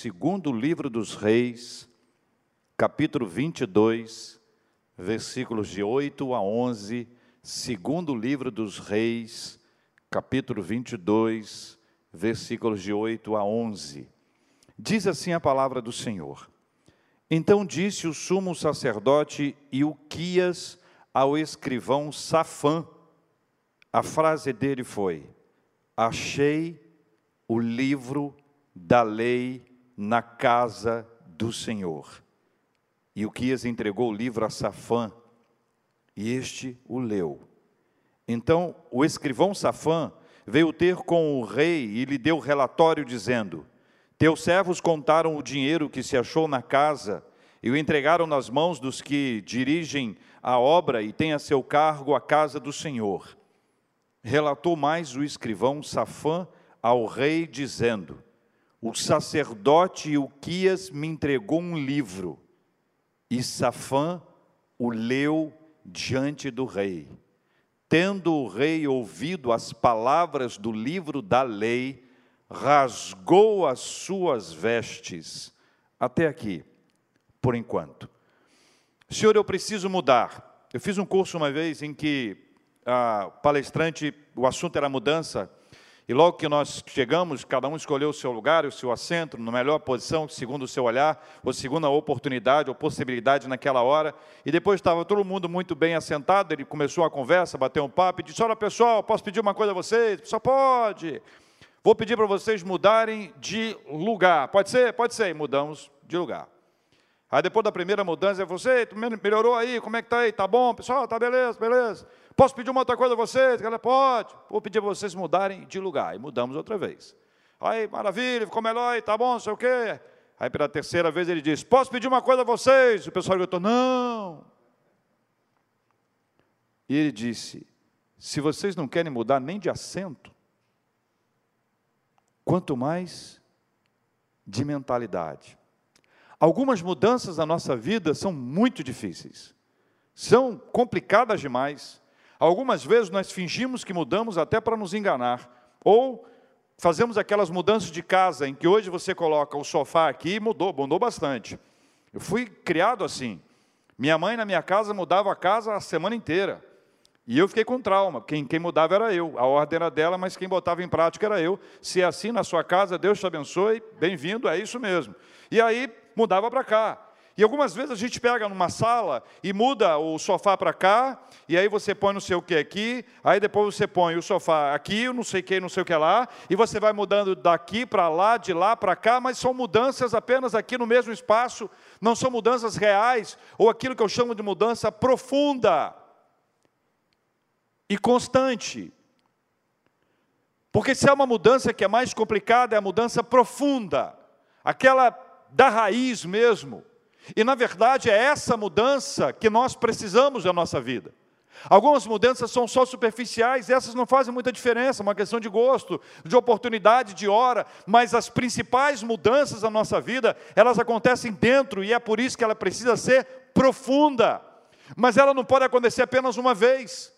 segundo livro dos Reis, capítulo 22, versículos de 8 a 11, segundo livro dos Reis, capítulo 22, versículos de 8 a 11. Diz assim a palavra do Senhor. Então disse o sumo sacerdote Ilquias ao escrivão Safã. A frase dele foi: Achei o livro da lei na casa do Senhor. E Uquias entregou o livro a Safã, e este o leu. Então o escrivão Safã veio ter com o rei e lhe deu relatório, dizendo: Teus servos contaram o dinheiro que se achou na casa e o entregaram nas mãos dos que dirigem a obra e têm a seu cargo a casa do Senhor. Relatou mais o escrivão Safã ao rei, dizendo: O sacerdote Uquias me entregou um livro, e Safã o leu diante do rei. Tendo o rei ouvido as palavras do livro da lei, rasgou as suas vestes. Até aqui, por enquanto. Senhor, eu preciso mudar. Eu fiz um curso uma vez em que a palestrante, o assunto era mudança, e logo que nós chegamos, cada um escolheu o seu lugar, o seu assento, na melhor posição, segundo o seu olhar, ou segundo a oportunidade ou possibilidade naquela hora. E depois estava todo mundo muito bem assentado, ele começou a conversa, bateu um papo e disse: Olha pessoal, posso pedir uma coisa a vocês? Só pode. Vou pedir para vocês mudarem de lugar. Pode ser? Pode ser. E mudamos de lugar. Aí depois da primeira mudança, você melhorou aí, como é que está aí? Está bom, pessoal? Está beleza, beleza. Posso pedir uma outra coisa a vocês? Ela pode. Vou pedir para vocês mudarem de lugar. E mudamos outra vez. Aí, maravilha, ficou melhor aí, tá bom, sei o quê. Aí pela terceira vez ele disse: Posso pedir uma coisa a vocês? O pessoal gritou: Não. E ele disse: Se vocês não querem mudar nem de assento, quanto mais de mentalidade. Algumas mudanças na nossa vida são muito difíceis, são complicadas demais. Algumas vezes nós fingimos que mudamos até para nos enganar, ou fazemos aquelas mudanças de casa em que hoje você coloca o sofá aqui e mudou, mudou bastante. Eu fui criado assim. Minha mãe na minha casa mudava a casa a semana inteira. E eu fiquei com trauma. Quem, quem mudava era eu. A ordem era dela, mas quem botava em prática era eu. Se é assim na sua casa, Deus te abençoe, bem-vindo, é isso mesmo. E aí mudava para cá. E algumas vezes a gente pega numa sala e muda o sofá para cá, e aí você põe não sei o que aqui, aí depois você põe o sofá aqui, não sei o que, não sei o que lá, e você vai mudando daqui para lá, de lá para cá, mas são mudanças apenas aqui no mesmo espaço, não são mudanças reais, ou aquilo que eu chamo de mudança profunda e constante. Porque se é uma mudança que é mais complicada, é a mudança profunda, aquela da raiz mesmo. E na verdade é essa mudança que nós precisamos na nossa vida. Algumas mudanças são só superficiais, essas não fazem muita diferença, é uma questão de gosto, de oportunidade, de hora, mas as principais mudanças da nossa vida, elas acontecem dentro e é por isso que ela precisa ser profunda. Mas ela não pode acontecer apenas uma vez.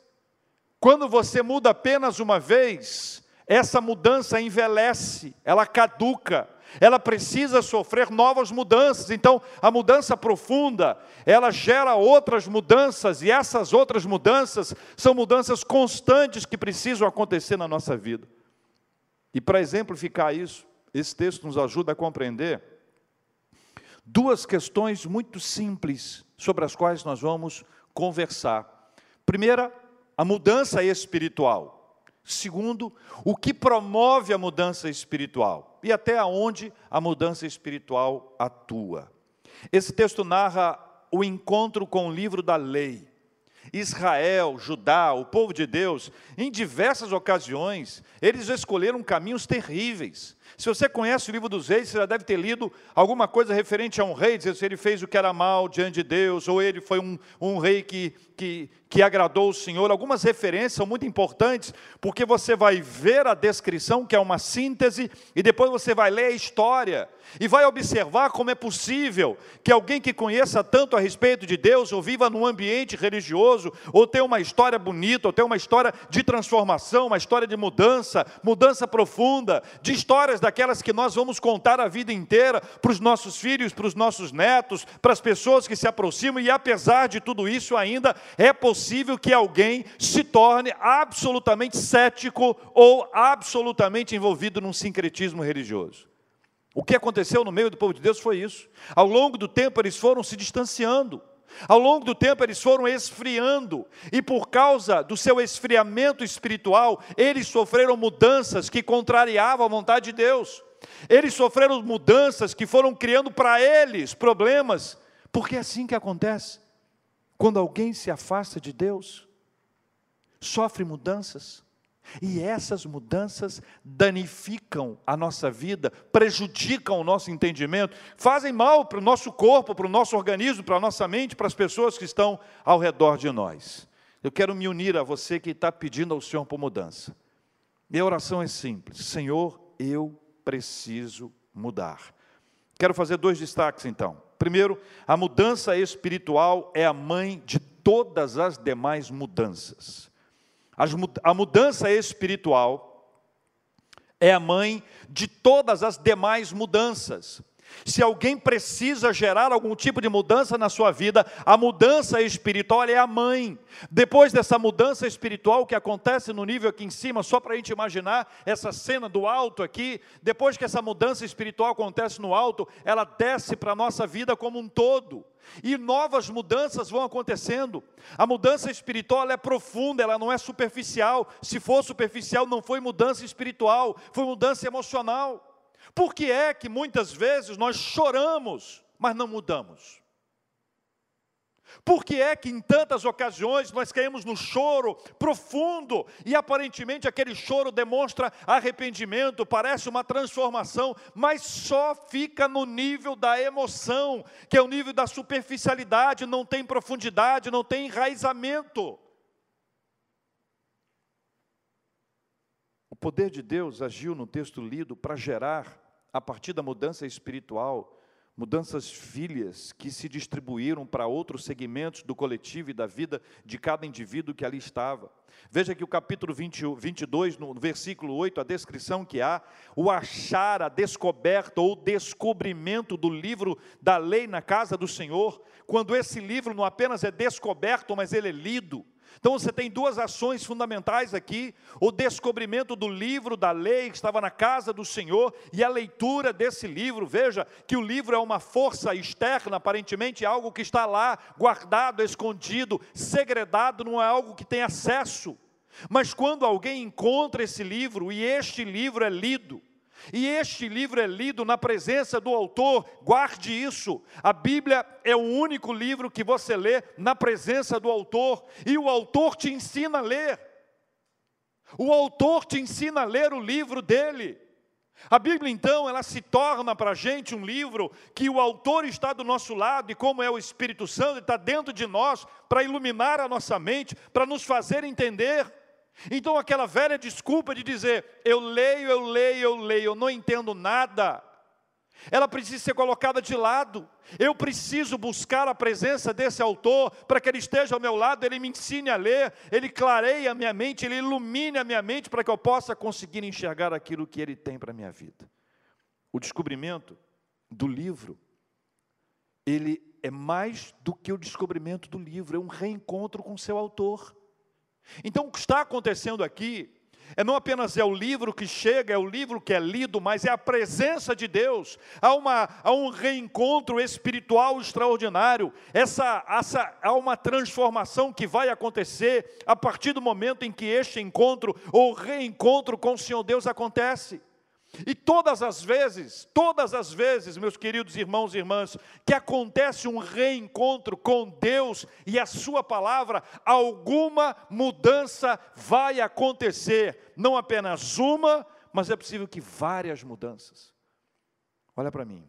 Quando você muda apenas uma vez, essa mudança envelhece, ela caduca, ela precisa sofrer novas mudanças. Então, a mudança profunda, ela gera outras mudanças, e essas outras mudanças são mudanças constantes que precisam acontecer na nossa vida. E para exemplificar isso, esse texto nos ajuda a compreender duas questões muito simples sobre as quais nós vamos conversar. Primeira, a mudança espiritual. Segundo, o que promove a mudança espiritual e até onde a mudança espiritual atua. Esse texto narra o encontro com o livro da lei. Israel, Judá, o povo de Deus, em diversas ocasiões, eles escolheram caminhos terríveis. Se você conhece o livro dos reis, você já deve ter lido alguma coisa referente a um rei, dizendo se ele fez o que era mal diante de Deus, ou ele foi um, um rei que, que, que agradou o Senhor. Algumas referências são muito importantes, porque você vai ver a descrição, que é uma síntese, e depois você vai ler a história, e vai observar como é possível que alguém que conheça tanto a respeito de Deus, ou viva num ambiente religioso, ou tenha uma história bonita, ou tenha uma história de transformação, uma história de mudança, mudança profunda, de histórias daquelas que nós vamos contar a vida inteira para os nossos filhos, para os nossos netos, para as pessoas que se aproximam, e apesar de tudo isso, ainda é possível que alguém se torne absolutamente cético ou absolutamente envolvido num sincretismo religioso. O que aconteceu no meio do povo de Deus foi isso. Ao longo do tempo, eles foram se distanciando. Ao longo do tempo, eles foram esfriando, e por causa do seu esfriamento espiritual, eles sofreram mudanças que contrariavam a vontade de Deus. Eles sofreram mudanças que foram criando para eles problemas, porque é assim que acontece. Quando alguém se afasta de Deus, sofre mudanças. E essas mudanças danificam a nossa vida, prejudicam o nosso entendimento, fazem mal para o nosso corpo, para o nosso organismo, para a nossa mente, para as pessoas que estão ao redor de nós. Eu quero me unir a você que está pedindo ao Senhor por mudança. Minha oração é simples: Senhor, eu preciso mudar. Quero fazer dois destaques então. Primeiro, a mudança espiritual é a mãe de todas as demais mudanças. A mudança espiritual é a mãe de todas as demais mudanças. Se alguém precisa gerar algum tipo de mudança na sua vida, a mudança espiritual é a mãe. Depois dessa mudança espiritual que acontece no nível aqui em cima, só para a gente imaginar essa cena do alto aqui, depois que essa mudança espiritual acontece no alto, ela desce para a nossa vida como um todo. E novas mudanças vão acontecendo. A mudança espiritual é profunda, ela não é superficial. Se for superficial, não foi mudança espiritual, foi mudança emocional. Por que é que muitas vezes nós choramos, mas não mudamos? Por que é que em tantas ocasiões nós caímos no choro profundo e aparentemente aquele choro demonstra arrependimento, parece uma transformação, mas só fica no nível da emoção, que é o nível da superficialidade, não tem profundidade, não tem enraizamento. Poder de Deus agiu no texto lido para gerar a partir da mudança espiritual, mudanças filhas que se distribuíram para outros segmentos do coletivo e da vida de cada indivíduo que ali estava. Veja que o capítulo 20, 22, no versículo 8, a descrição que há, o achar, a descoberta ou descobrimento do livro da lei na casa do Senhor, quando esse livro não apenas é descoberto, mas ele é lido. Então você tem duas ações fundamentais aqui: o descobrimento do livro da lei que estava na casa do Senhor e a leitura desse livro. Veja que o livro é uma força externa, aparentemente é algo que está lá, guardado, escondido, segredado, não é algo que tem acesso. Mas quando alguém encontra esse livro e este livro é lido, e este livro é lido na presença do autor, guarde isso. A Bíblia é o único livro que você lê na presença do autor, e o autor te ensina a ler. O autor te ensina a ler o livro dele. A Bíblia, então, ela se torna para a gente um livro que o autor está do nosso lado, e como é o Espírito Santo, está dentro de nós para iluminar a nossa mente, para nos fazer entender. Então, aquela velha desculpa de dizer, eu leio, eu leio, eu leio, eu não entendo nada, ela precisa ser colocada de lado. Eu preciso buscar a presença desse autor para que ele esteja ao meu lado, ele me ensine a ler, ele clareie a minha mente, ele ilumine a minha mente para que eu possa conseguir enxergar aquilo que ele tem para a minha vida. O descobrimento do livro, ele é mais do que o descobrimento do livro, é um reencontro com seu autor. Então, o que está acontecendo aqui é não apenas é o livro que chega, é o livro que é lido, mas é a presença de Deus. Há, uma, há um reencontro espiritual extraordinário. Essa, essa, há uma transformação que vai acontecer a partir do momento em que este encontro ou reencontro com o Senhor Deus acontece. E todas as vezes, todas as vezes, meus queridos irmãos e irmãs, que acontece um reencontro com Deus e a Sua palavra, alguma mudança vai acontecer. Não apenas uma, mas é possível que várias mudanças. Olha para mim,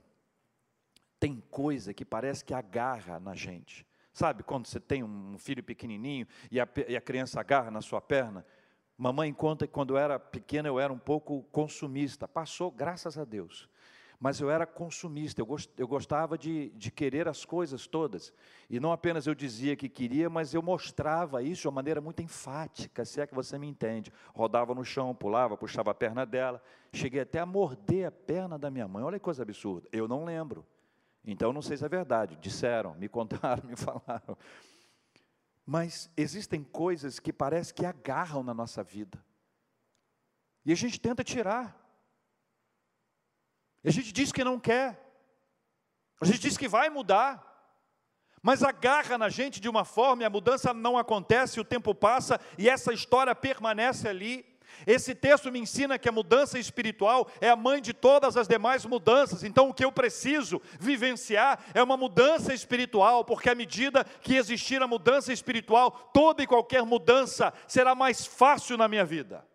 tem coisa que parece que agarra na gente. Sabe quando você tem um filho pequenininho e a, e a criança agarra na sua perna? Mamãe conta que quando eu era pequena eu era um pouco consumista. Passou, graças a Deus. mas eu era consumista, eu, gost, eu gostava de, de querer as coisas todas. E não apenas eu dizia que queria, mas eu mostrava isso de uma maneira muito enfática, se é que você me entende. Rodava no chão, pulava, puxava a perna dela. Cheguei até a morder a perna da minha mãe. Olha que coisa absurda. Eu não lembro. Então não sei se é verdade. Disseram, me contaram, me falaram. Mas existem coisas que parece que agarram na nossa vida. E a gente tenta tirar. A gente diz que não quer. A gente diz que vai mudar. Mas agarra na gente de uma forma e a mudança não acontece, o tempo passa e essa história permanece ali. Esse texto me ensina que a mudança espiritual é a mãe de todas as demais mudanças. Então, o que eu preciso vivenciar é uma mudança espiritual, porque à medida que existir a mudança espiritual, toda e qualquer mudança será mais fácil na minha vida.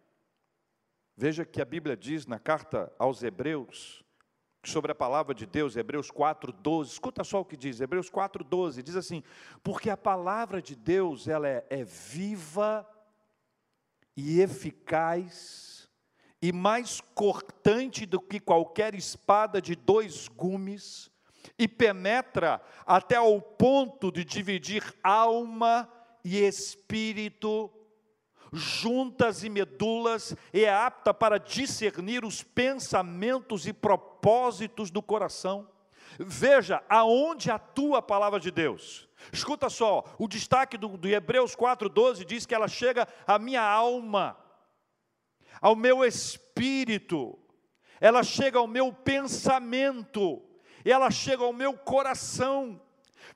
Veja que a Bíblia diz na carta aos Hebreus, sobre a palavra de Deus, Hebreus 4:12. Escuta só o que diz, Hebreus 4:12, diz assim: "Porque a palavra de Deus, ela é, é viva e eficaz e mais cortante do que qualquer espada de dois gumes, e penetra até ao ponto de dividir alma e espírito, juntas e medulas, e é apta para discernir os pensamentos e propósitos do coração. Veja aonde atua a palavra de Deus. Escuta só, o destaque do, do Hebreus 4,12 diz que ela chega à minha alma, ao meu espírito, ela chega ao meu pensamento, ela chega ao meu coração.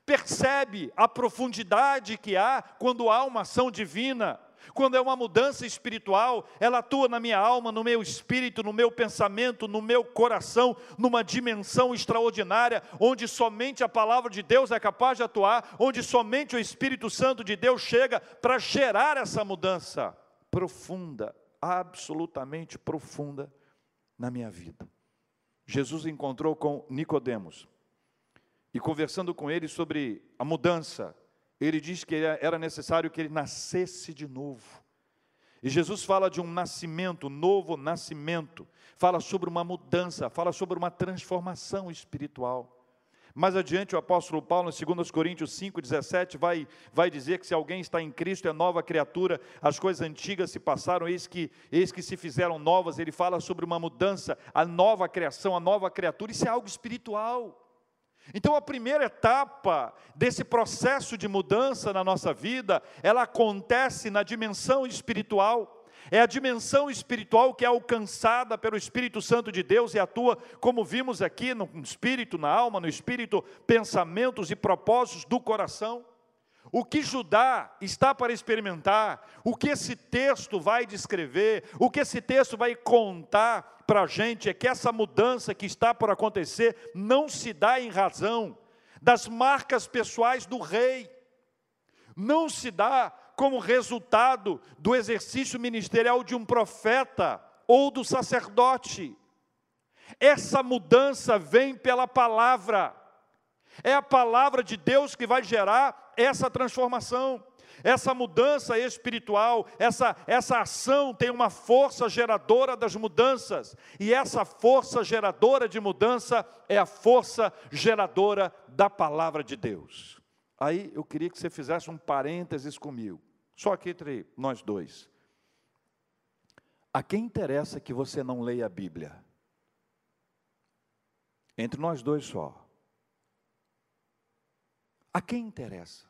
Percebe a profundidade que há quando há uma ação divina. Quando é uma mudança espiritual, ela atua na minha alma, no meu espírito, no meu pensamento, no meu coração, numa dimensão extraordinária, onde somente a palavra de Deus é capaz de atuar, onde somente o Espírito Santo de Deus chega para gerar essa mudança profunda, absolutamente profunda na minha vida. Jesus encontrou com Nicodemos e conversando com ele sobre a mudança ele diz que era necessário que ele nascesse de novo. E Jesus fala de um nascimento, novo nascimento, fala sobre uma mudança, fala sobre uma transformação espiritual. Mais adiante, o apóstolo Paulo, em 2 Coríntios 5,17, vai, vai dizer que se alguém está em Cristo, é nova criatura, as coisas antigas se passaram, eis que, eis que se fizeram novas. Ele fala sobre uma mudança, a nova criação, a nova criatura, isso é algo espiritual. Então, a primeira etapa desse processo de mudança na nossa vida, ela acontece na dimensão espiritual. É a dimensão espiritual que é alcançada pelo Espírito Santo de Deus e atua, como vimos aqui, no espírito, na alma, no espírito, pensamentos e propósitos do coração. O que Judá está para experimentar, o que esse texto vai descrever, o que esse texto vai contar para a gente é que essa mudança que está por acontecer não se dá em razão das marcas pessoais do rei, não se dá como resultado do exercício ministerial de um profeta ou do sacerdote. Essa mudança vem pela palavra. É a palavra de Deus que vai gerar essa transformação. Essa mudança espiritual, essa, essa ação tem uma força geradora das mudanças, e essa força geradora de mudança é a força geradora da palavra de Deus. Aí eu queria que você fizesse um parênteses comigo, só aqui entre nós dois. A quem interessa que você não leia a Bíblia? Entre nós dois só. A quem interessa?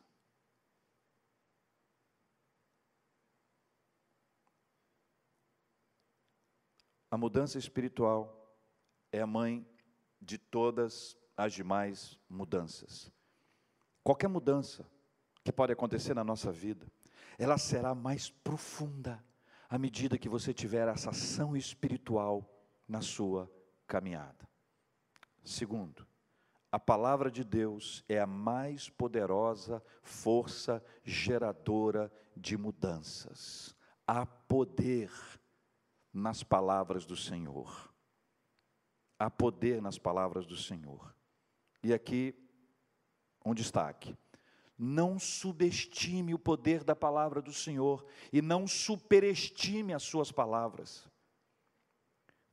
A mudança espiritual é a mãe de todas as demais mudanças. Qualquer mudança que pode acontecer na nossa vida, ela será mais profunda à medida que você tiver essa ação espiritual na sua caminhada. Segundo, a palavra de Deus é a mais poderosa força geradora de mudanças. Há poder nas palavras do Senhor. Há poder nas palavras do Senhor. E aqui, um destaque. Não subestime o poder da palavra do Senhor e não superestime as suas palavras.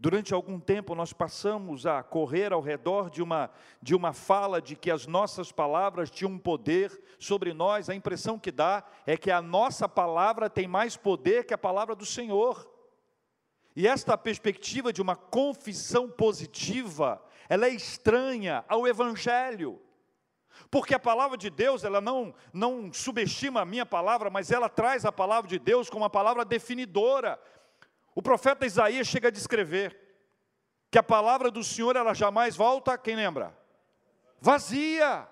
Durante algum tempo nós passamos a correr ao redor de uma, de uma fala de que as nossas palavras tinham um poder sobre nós. A impressão que dá é que a nossa palavra tem mais poder que a palavra do Senhor. E esta perspectiva de uma confissão positiva, ela é estranha ao Evangelho. Porque a palavra de Deus, ela não, não subestima a minha palavra, mas ela traz a palavra de Deus como uma palavra definidora. O profeta Isaías chega a descrever que a palavra do Senhor ela jamais volta, quem lembra? Vazia.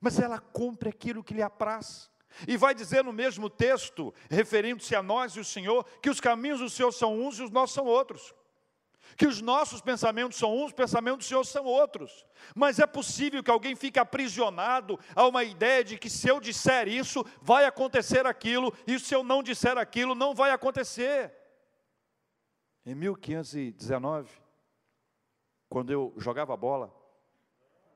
Mas ela cumpre aquilo que lhe apraz. E vai dizer no mesmo texto, referindo-se a nós e o Senhor, que os caminhos do Senhor são uns e os nossos são outros. Que os nossos pensamentos são uns, os pensamentos do Senhor são outros. Mas é possível que alguém fique aprisionado a uma ideia de que se eu disser isso, vai acontecer aquilo, e se eu não disser aquilo, não vai acontecer. Em 1519, quando eu jogava bola,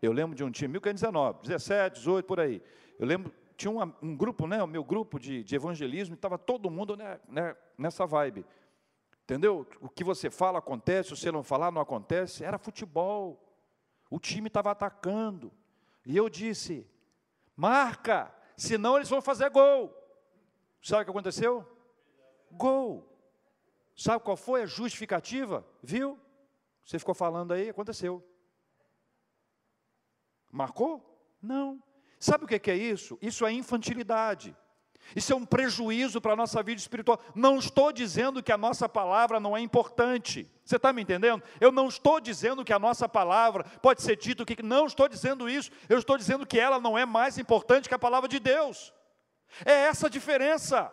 eu lembro de um time, 1519, 17, 18, por aí. Eu lembro, tinha um, um grupo, né, o meu grupo de, de evangelismo, estava todo mundo né, né, nessa vibe. Entendeu? O que você fala acontece, se você não falar não acontece. Era futebol. O time estava atacando. E eu disse: marca, senão eles vão fazer gol. Sabe o que aconteceu? Gol. Sabe qual foi a justificativa? Viu? Você ficou falando aí, aconteceu. Marcou? Não. Sabe o que é isso? Isso é infantilidade. Isso é um prejuízo para a nossa vida espiritual. Não estou dizendo que a nossa palavra não é importante. Você está me entendendo? Eu não estou dizendo que a nossa palavra pode ser dito que não estou dizendo isso. Eu estou dizendo que ela não é mais importante que a palavra de Deus. É essa a diferença.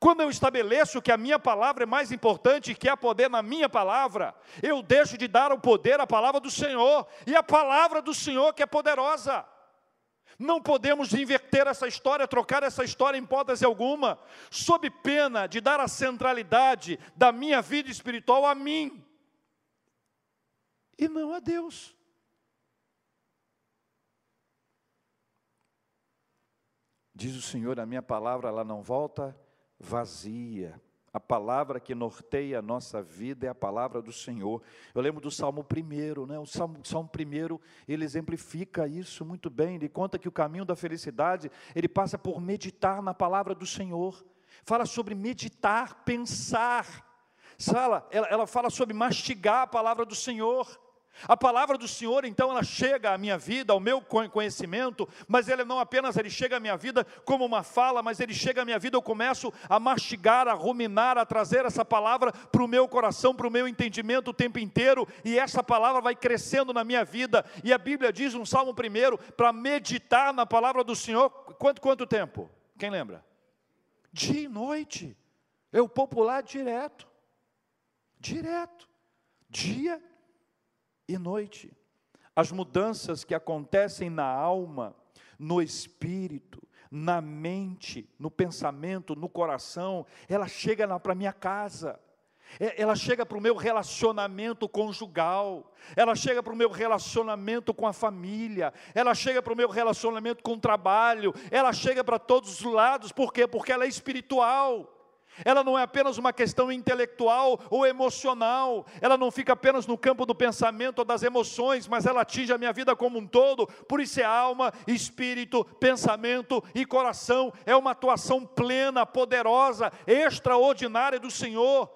Quando eu estabeleço que a minha palavra é mais importante que há poder na minha palavra, eu deixo de dar o poder à palavra do Senhor, e a palavra do Senhor que é poderosa. Não podemos inverter essa história, trocar essa história em hipótese alguma, sob pena de dar a centralidade da minha vida espiritual a mim. E não a Deus. Diz o Senhor, a minha palavra ela não volta vazia, a palavra que norteia a nossa vida é a palavra do Senhor. Eu lembro do Salmo 1, né? o Salmo, Salmo 1, ele exemplifica isso muito bem. Ele conta que o caminho da felicidade, ele passa por meditar na palavra do Senhor. Fala sobre meditar, pensar. Fala, ela, ela fala sobre mastigar a palavra do Senhor. A palavra do Senhor, então, ela chega à minha vida, ao meu conhecimento, mas ele não apenas ele chega à minha vida como uma fala, mas ele chega à minha vida, eu começo a mastigar, a ruminar, a trazer essa palavra para o meu coração, para o meu entendimento o tempo inteiro, e essa palavra vai crescendo na minha vida. E a Bíblia diz no Salmo 1, para meditar na palavra do Senhor, quanto, quanto tempo? Quem lembra? Dia e noite. É o popular direto. Direto. Dia e noite. As mudanças que acontecem na alma, no espírito, na mente, no pensamento, no coração, ela chega para minha casa, é, ela chega para o meu relacionamento conjugal, ela chega para o meu relacionamento com a família, ela chega para o meu relacionamento com o trabalho, ela chega para todos os lados, por quê? Porque ela é espiritual. Ela não é apenas uma questão intelectual ou emocional, ela não fica apenas no campo do pensamento ou das emoções, mas ela atinge a minha vida como um todo. Por isso é alma, espírito, pensamento e coração. É uma atuação plena, poderosa, extraordinária do Senhor.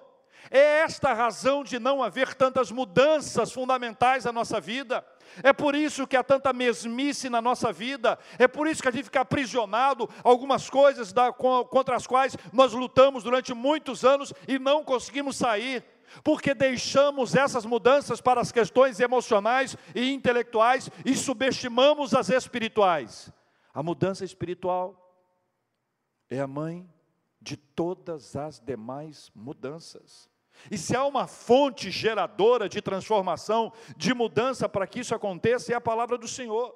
É esta a razão de não haver tantas mudanças fundamentais na nossa vida. É por isso que há tanta mesmice na nossa vida, é por isso que a gente fica aprisionado algumas coisas da, contra as quais nós lutamos durante muitos anos e não conseguimos sair, porque deixamos essas mudanças para as questões emocionais e intelectuais e subestimamos as espirituais. A mudança espiritual é a mãe de todas as demais mudanças. E se há uma fonte geradora de transformação, de mudança para que isso aconteça, é a palavra do Senhor.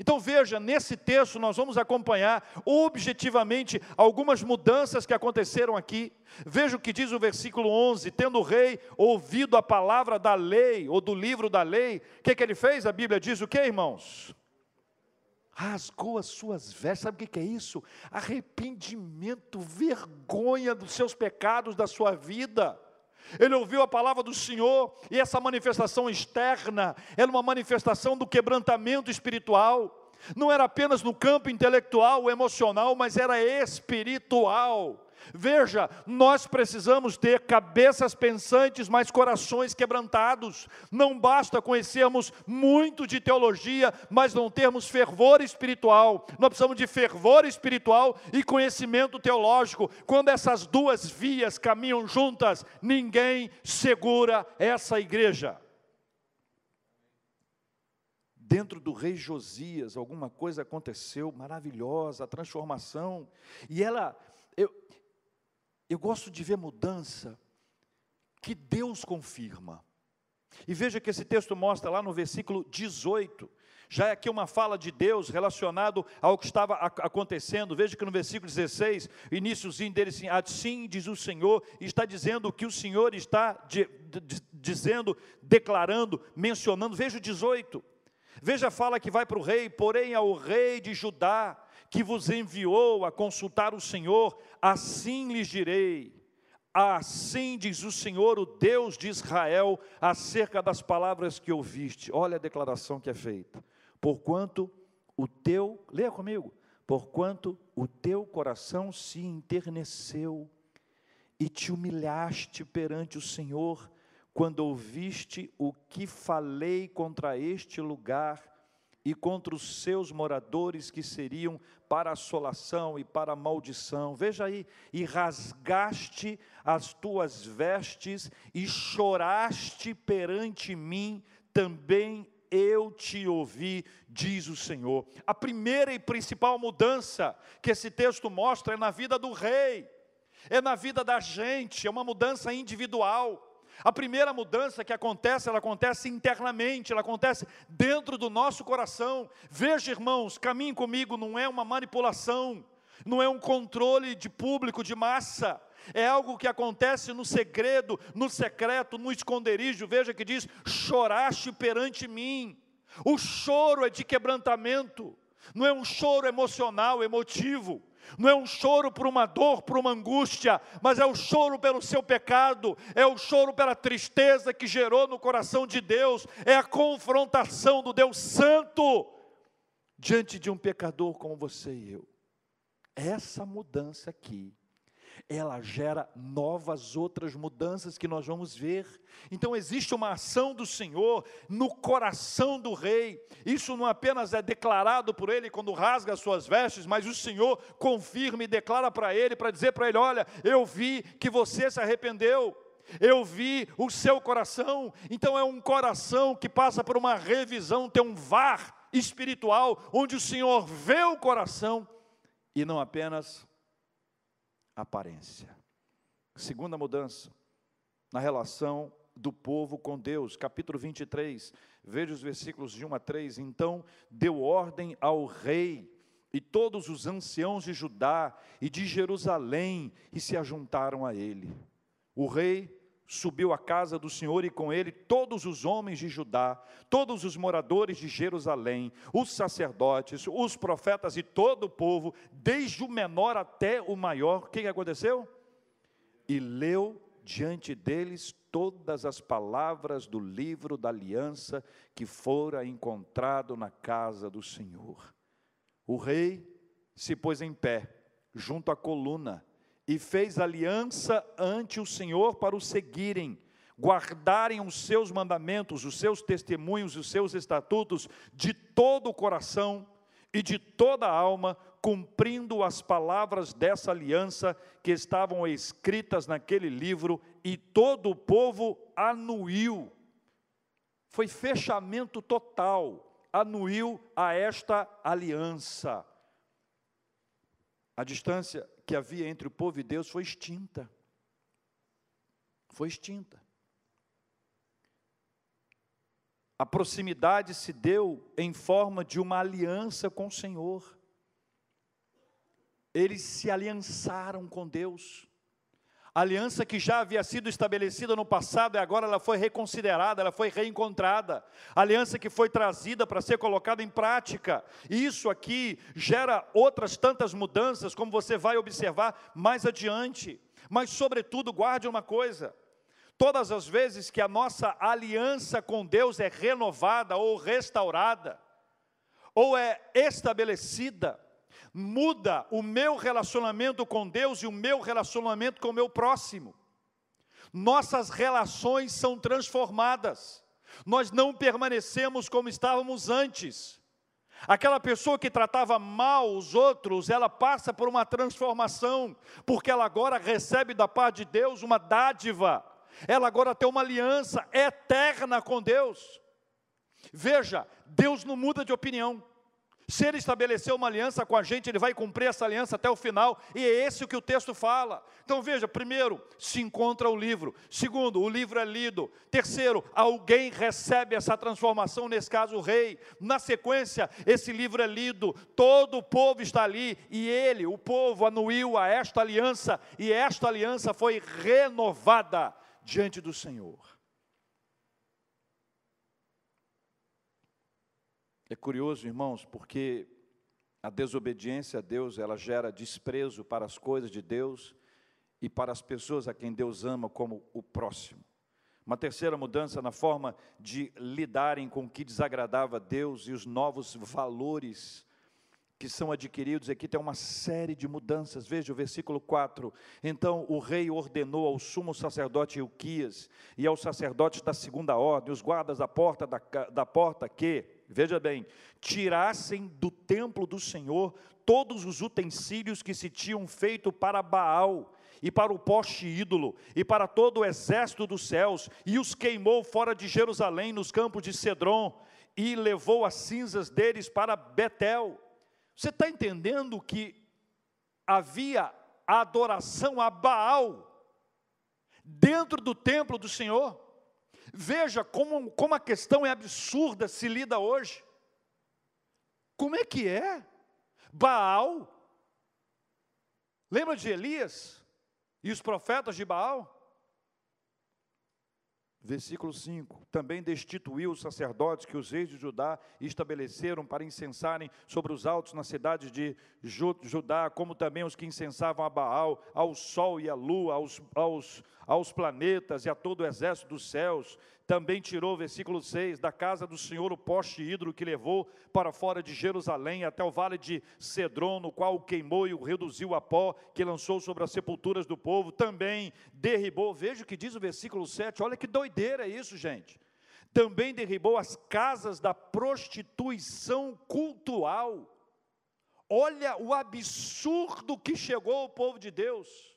Então veja, nesse texto nós vamos acompanhar objetivamente algumas mudanças que aconteceram aqui. Veja o que diz o versículo 11: Tendo o rei ouvido a palavra da lei, ou do livro da lei, o que, que ele fez? A Bíblia diz o que, irmãos? rasgou as suas vestes. Sabe o que é isso? Arrependimento, vergonha dos seus pecados, da sua vida. Ele ouviu a palavra do Senhor e essa manifestação externa era uma manifestação do quebrantamento espiritual. Não era apenas no campo intelectual, emocional, mas era espiritual. Veja, nós precisamos ter cabeças pensantes, mas corações quebrantados. Não basta conhecermos muito de teologia, mas não termos fervor espiritual. Nós precisamos de fervor espiritual e conhecimento teológico. Quando essas duas vias caminham juntas, ninguém segura essa igreja. Dentro do rei Josias, alguma coisa aconteceu maravilhosa, transformação. E ela, eu gosto de ver mudança que Deus confirma. E veja que esse texto mostra lá no versículo 18, já é aqui uma fala de Deus relacionado ao que estava acontecendo. Veja que no versículo 16, iníciozinho dele assim, assim diz o Senhor, está dizendo o que o Senhor está de, de, dizendo, declarando, mencionando. Veja o 18. Veja a fala que vai para o rei, porém ao rei de Judá, que vos enviou a consultar o Senhor, assim lhes direi. Assim diz o Senhor, o Deus de Israel, acerca das palavras que ouviste. Olha a declaração que é feita. Porquanto o teu, leia comigo, porquanto o teu coração se enterneceu e te humilhaste perante o Senhor, quando ouviste o que falei contra este lugar e contra os seus moradores que seriam para assolação e para maldição. Veja aí, e rasgaste as tuas vestes e choraste perante mim, também eu te ouvi, diz o Senhor. A primeira e principal mudança que esse texto mostra é na vida do rei, é na vida da gente, é uma mudança individual. A primeira mudança que acontece, ela acontece internamente, ela acontece dentro do nosso coração. Veja, irmãos, caminhe comigo, não é uma manipulação, não é um controle de público, de massa. É algo que acontece no segredo, no secreto, no esconderijo. Veja que diz: choraste perante mim. O choro é de quebrantamento, não é um choro emocional, emotivo. Não é um choro por uma dor, por uma angústia, mas é o choro pelo seu pecado, é o choro pela tristeza que gerou no coração de Deus, é a confrontação do Deus Santo diante de um pecador como você e eu. Essa mudança aqui ela gera novas outras mudanças que nós vamos ver. Então existe uma ação do Senhor no coração do rei. Isso não apenas é declarado por ele quando rasga as suas vestes, mas o Senhor confirma e declara para ele, para dizer para ele: olha, eu vi que você se arrependeu. Eu vi o seu coração, então é um coração que passa por uma revisão, tem um var espiritual, onde o Senhor vê o coração e não apenas aparência. Segunda mudança, na relação do povo com Deus, capítulo 23, veja os versículos de 1 a 3. Então deu ordem ao rei e todos os anciãos de Judá e de Jerusalém e se ajuntaram a ele. O rei subiu à casa do Senhor e com ele todos os homens de Judá, todos os moradores de Jerusalém, os sacerdotes, os profetas e todo o povo, desde o menor até o maior. O que aconteceu? E leu diante deles todas as palavras do livro da aliança que fora encontrado na casa do Senhor. O rei se pôs em pé, junto à coluna, e fez aliança ante o Senhor para o seguirem, guardarem os seus mandamentos, os seus testemunhos, os seus estatutos de todo o coração e de toda a alma, cumprindo as palavras dessa aliança que estavam escritas naquele livro, e todo o povo anuiu. Foi fechamento total, anuiu a esta aliança. A distância que havia entre o povo e Deus foi extinta. Foi extinta. A proximidade se deu em forma de uma aliança com o Senhor. Eles se aliançaram com Deus. A aliança que já havia sido estabelecida no passado e agora ela foi reconsiderada, ela foi reencontrada. A aliança que foi trazida para ser colocada em prática. E isso aqui gera outras tantas mudanças, como você vai observar mais adiante. Mas, sobretudo, guarde uma coisa: todas as vezes que a nossa aliança com Deus é renovada ou restaurada, ou é estabelecida, muda o meu relacionamento com Deus e o meu relacionamento com o meu próximo. Nossas relações são transformadas, nós não permanecemos como estávamos antes. Aquela pessoa que tratava mal os outros, ela passa por uma transformação, porque ela agora recebe da parte de Deus uma dádiva, ela agora tem uma aliança eterna com Deus. Veja, Deus não muda de opinião. Se ele estabeleceu uma aliança com a gente, ele vai cumprir essa aliança até o final, e é esse o que o texto fala. Então veja, primeiro, se encontra o livro. Segundo, o livro é lido. Terceiro, alguém recebe essa transformação, nesse caso o rei. Na sequência, esse livro é lido, todo o povo está ali, e ele, o povo, anuiu a esta aliança, e esta aliança foi renovada diante do Senhor. É curioso, irmãos, porque a desobediência a Deus, ela gera desprezo para as coisas de Deus e para as pessoas a quem Deus ama como o próximo. Uma terceira mudança na forma de lidarem com o que desagradava a Deus e os novos valores que são adquiridos. Aqui tem uma série de mudanças. Veja o versículo 4. Então o rei ordenou ao sumo sacerdote Euquias e aos sacerdotes da segunda ordem, os guardas da porta da, da porta, que veja bem, tirassem do templo do Senhor todos os utensílios que se tinham feito para Baal e para o poste ídolo e para todo o exército dos céus e os queimou fora de Jerusalém nos campos de Cedron e levou as cinzas deles para Betel. Você está entendendo que havia adoração a Baal dentro do templo do Senhor? Veja como, como a questão é absurda se lida hoje. Como é que é? Baal. Lembra de Elias e os profetas de Baal? Versículo 5: Também destituiu os sacerdotes que os reis de Judá estabeleceram para incensarem sobre os altos na cidade de Judá, como também os que incensavam a Baal, ao sol e à lua, aos, aos, aos planetas e a todo o exército dos céus. Também tirou, versículo 6, da casa do Senhor o poste hidro que levou para fora de Jerusalém, até o vale de Cedron, no qual o queimou e o reduziu a pó, que lançou sobre as sepulturas do povo. Também derribou, veja o que diz o versículo 7, olha que doideira isso, gente. Também derribou as casas da prostituição cultural. Olha o absurdo que chegou ao povo de Deus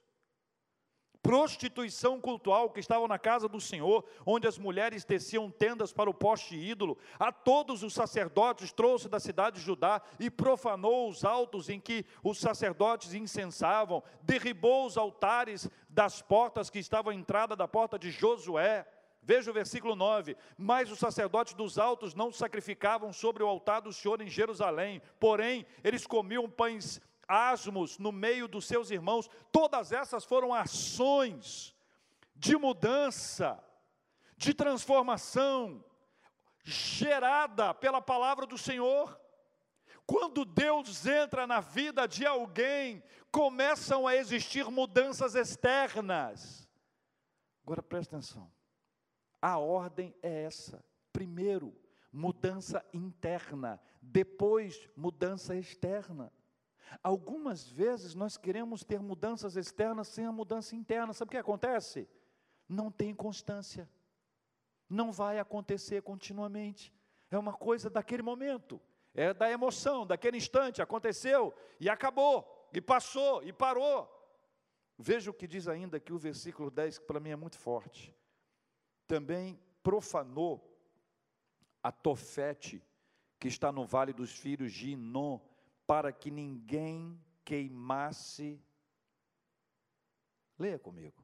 prostituição cultural que estavam na casa do Senhor, onde as mulheres teciam tendas para o poste ídolo, a todos os sacerdotes trouxe da cidade de Judá e profanou os altos em que os sacerdotes incensavam, derribou os altares das portas que estavam à entrada da porta de Josué. Veja o versículo 9: Mas os sacerdotes dos altos não sacrificavam sobre o altar do Senhor em Jerusalém, porém, eles comiam pães asmos no meio dos seus irmãos, todas essas foram ações de mudança, de transformação, gerada pela palavra do Senhor. Quando Deus entra na vida de alguém, começam a existir mudanças externas. Agora presta atenção, a ordem é essa: primeiro, mudança interna, depois, mudança externa. Algumas vezes nós queremos ter mudanças externas sem a mudança interna. Sabe o que acontece? Não tem constância. Não vai acontecer continuamente. É uma coisa daquele momento, é da emoção, daquele instante, aconteceu e acabou, e passou, e parou. Veja o que diz ainda aqui o versículo 10, que para mim é muito forte. Também profanou a Tofete, que está no vale dos filhos de Inon, para que ninguém queimasse. Leia comigo.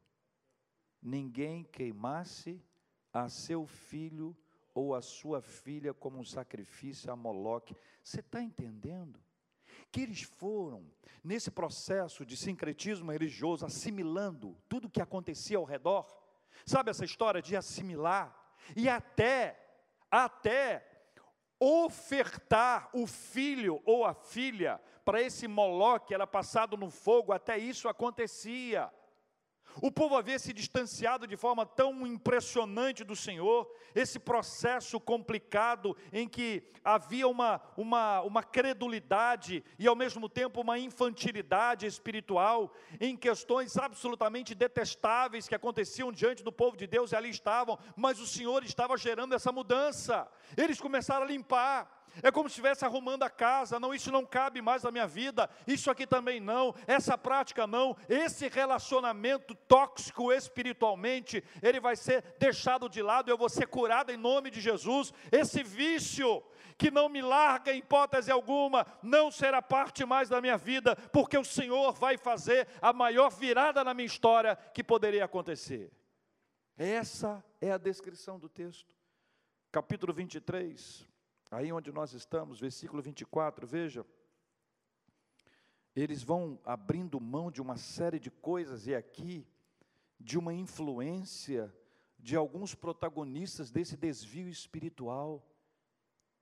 Ninguém queimasse a seu filho ou a sua filha como um sacrifício a Moloque. Você está entendendo? Que eles foram, nesse processo de sincretismo religioso, assimilando tudo o que acontecia ao redor. Sabe essa história de assimilar? E até, até ofertar o filho ou a filha para esse Moloque, era passado no fogo, até isso acontecia. O povo havia se distanciado de forma tão impressionante do Senhor, esse processo complicado em que havia uma, uma, uma credulidade e ao mesmo tempo uma infantilidade espiritual, em questões absolutamente detestáveis que aconteciam diante do povo de Deus e ali estavam, mas o Senhor estava gerando essa mudança. Eles começaram a limpar, é como se estivesse arrumando a casa. Não, isso não cabe mais na minha vida. Isso aqui também não. Essa prática não. Esse relacionamento tóxico espiritualmente, ele vai ser deixado de lado. Eu vou ser curado em nome de Jesus. Esse vício que não me larga em hipótese alguma, não será parte mais da minha vida, porque o Senhor vai fazer a maior virada na minha história que poderia acontecer. Essa é a descrição do texto. Capítulo 23, Aí onde nós estamos, versículo 24, veja. Eles vão abrindo mão de uma série de coisas, e aqui, de uma influência de alguns protagonistas desse desvio espiritual.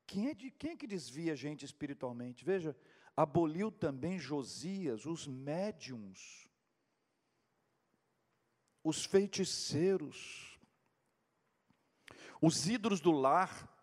Quem é, de, quem é que desvia a gente espiritualmente? Veja, aboliu também Josias, os médiums, os feiticeiros, os ídolos do lar,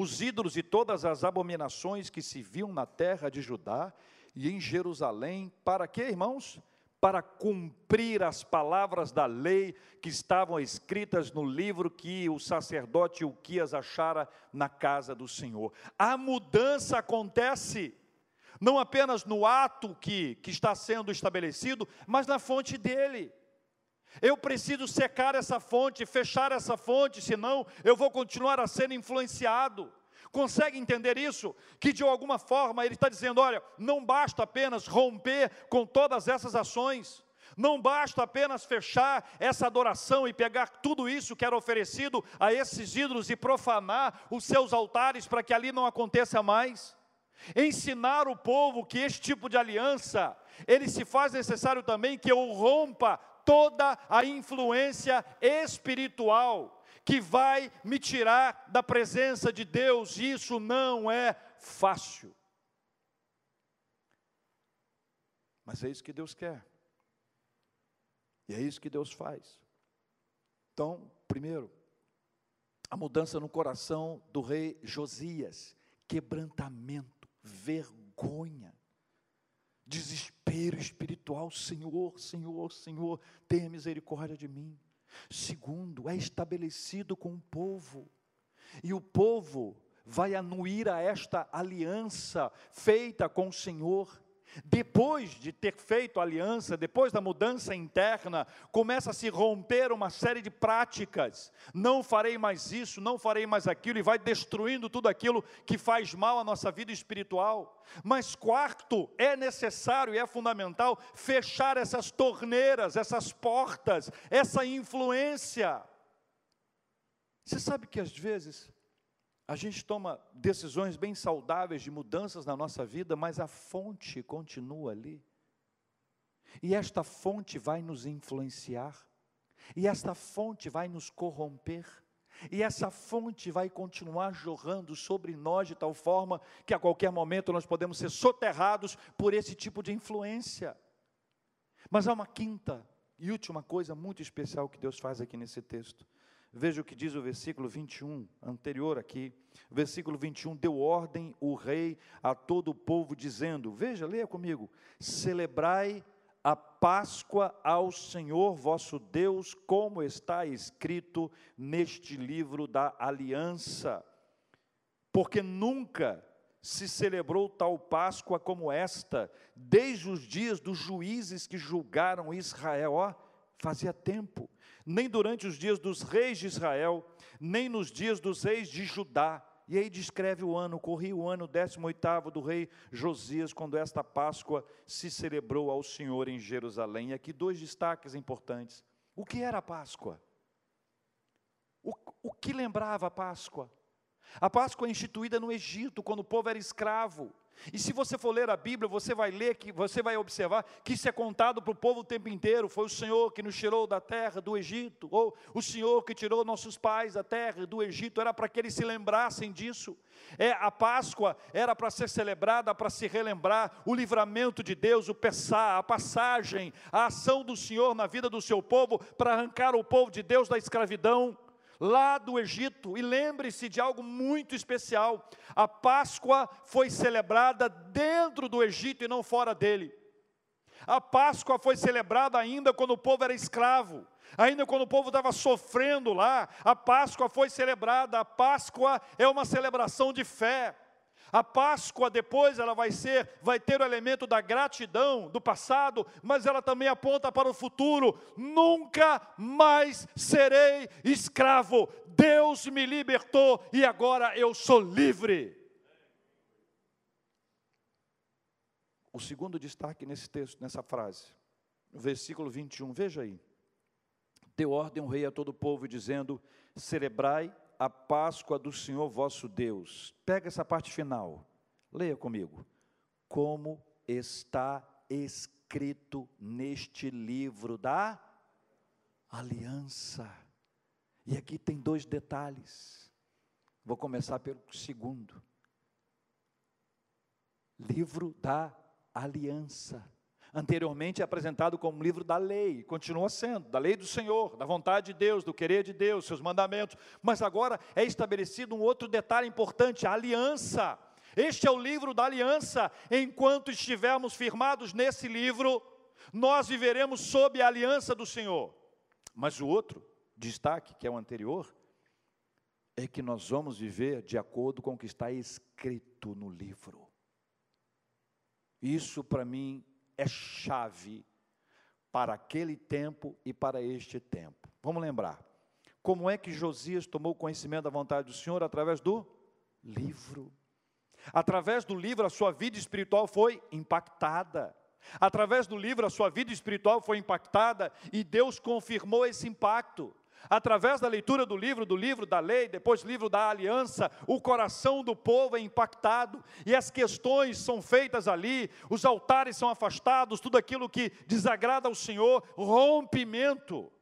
os ídolos e todas as abominações que se viam na terra de Judá e em Jerusalém, para quê, irmãos? Para cumprir as palavras da lei que estavam escritas no livro que o sacerdote Uquias achara na casa do Senhor. A mudança acontece não apenas no ato que, que está sendo estabelecido, mas na fonte dele. Eu preciso secar essa fonte, fechar essa fonte, senão eu vou continuar a ser influenciado. Consegue entender isso? Que de alguma forma ele está dizendo: olha, não basta apenas romper com todas essas ações, não basta apenas fechar essa adoração e pegar tudo isso que era oferecido a esses ídolos e profanar os seus altares para que ali não aconteça mais. Ensinar o povo que este tipo de aliança, ele se faz necessário também que eu rompa toda a influência espiritual que vai me tirar da presença de Deus, e isso não é fácil. Mas é isso que Deus quer. E é isso que Deus faz. Então, primeiro, a mudança no coração do rei Josias, quebrantamento, vergonha desespero espiritual, Senhor, Senhor, Senhor, tenha misericórdia de mim. Segundo, é estabelecido com o povo, e o povo vai anuir a esta aliança feita com o Senhor. Depois de ter feito aliança, depois da mudança interna, começa a se romper uma série de práticas. Não farei mais isso, não farei mais aquilo, e vai destruindo tudo aquilo que faz mal à nossa vida espiritual. Mas, quarto, é necessário e é fundamental fechar essas torneiras, essas portas, essa influência. Você sabe que às vezes a gente toma decisões bem saudáveis de mudanças na nossa vida, mas a fonte continua ali. E esta fonte vai nos influenciar, e esta fonte vai nos corromper, e essa fonte vai continuar jorrando sobre nós de tal forma que a qualquer momento nós podemos ser soterrados por esse tipo de influência. Mas há uma quinta e última coisa muito especial que Deus faz aqui nesse texto. Veja o que diz o versículo 21, anterior aqui. Versículo 21, deu ordem o rei a todo o povo, dizendo: Veja, leia comigo: celebrai a Páscoa ao Senhor vosso Deus, como está escrito neste livro da aliança. Porque nunca se celebrou tal Páscoa como esta, desde os dias dos juízes que julgaram Israel. Ó, fazia tempo, nem durante os dias dos reis de Israel, nem nos dias dos reis de Judá. E aí descreve o ano, corria o ano 18 do rei Josias, quando esta Páscoa se celebrou ao Senhor em Jerusalém. E aqui dois destaques importantes. O que era a Páscoa? O, o que lembrava a Páscoa? A Páscoa é instituída no Egito, quando o povo era escravo. E se você for ler a Bíblia, você vai ler que você vai observar que isso é contado para o povo o tempo inteiro. Foi o Senhor que nos tirou da terra do Egito, ou o Senhor que tirou nossos pais da terra do Egito. Era para que eles se lembrassem disso. É a Páscoa era para ser celebrada, para se relembrar o livramento de Deus, o Pessá, a passagem, a ação do Senhor na vida do seu povo para arrancar o povo de Deus da escravidão lá do Egito, e lembre-se de algo muito especial: a Páscoa foi celebrada dentro do Egito e não fora dele. A Páscoa foi celebrada ainda quando o povo era escravo, ainda quando o povo estava sofrendo lá. A Páscoa foi celebrada. A Páscoa é uma celebração de fé. A Páscoa depois ela vai ser, vai ter o elemento da gratidão do passado, mas ela também aponta para o futuro. Nunca mais serei escravo. Deus me libertou e agora eu sou livre. O segundo destaque nesse texto, nessa frase, no versículo 21, veja aí. Deu ordem o rei a todo o povo, dizendo: Celebrai a Páscoa do Senhor vosso Deus. Pega essa parte final, leia comigo. Como está escrito neste livro da aliança. E aqui tem dois detalhes. Vou começar pelo segundo. Livro da aliança anteriormente é apresentado como livro da lei, continua sendo, da lei do Senhor, da vontade de Deus, do querer de Deus, seus mandamentos, mas agora é estabelecido um outro detalhe importante: a aliança. Este é o livro da aliança. Enquanto estivermos firmados nesse livro, nós viveremos sob a aliança do Senhor. Mas o outro destaque, que é o anterior, é que nós vamos viver de acordo com o que está escrito no livro. Isso para mim é chave para aquele tempo e para este tempo. Vamos lembrar. Como é que Josias tomou conhecimento da vontade do Senhor? Através do livro. Através do livro, a sua vida espiritual foi impactada. Através do livro, a sua vida espiritual foi impactada e Deus confirmou esse impacto. Através da leitura do livro, do livro da lei, depois livro da aliança, o coração do povo é impactado e as questões são feitas ali, os altares são afastados, tudo aquilo que desagrada ao Senhor, rompimento.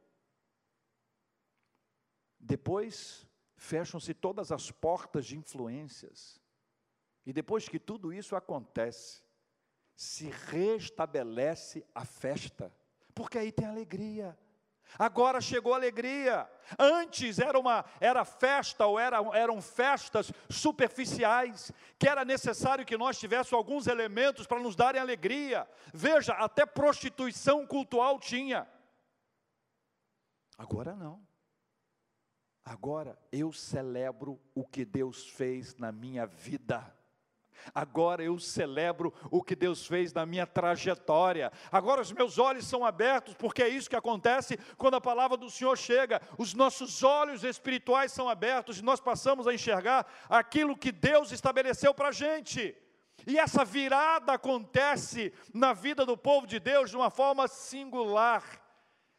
Depois fecham-se todas as portas de influências. E depois que tudo isso acontece, se restabelece a festa, porque aí tem alegria. Agora chegou a alegria. Antes era uma era festa ou era, eram festas superficiais, que era necessário que nós tivéssemos alguns elementos para nos darem alegria. Veja, até prostituição cultural tinha. Agora não. Agora eu celebro o que Deus fez na minha vida. Agora eu celebro o que Deus fez na minha trajetória. Agora os meus olhos são abertos, porque é isso que acontece quando a palavra do Senhor chega. Os nossos olhos espirituais são abertos e nós passamos a enxergar aquilo que Deus estabeleceu para a gente. E essa virada acontece na vida do povo de Deus de uma forma singular,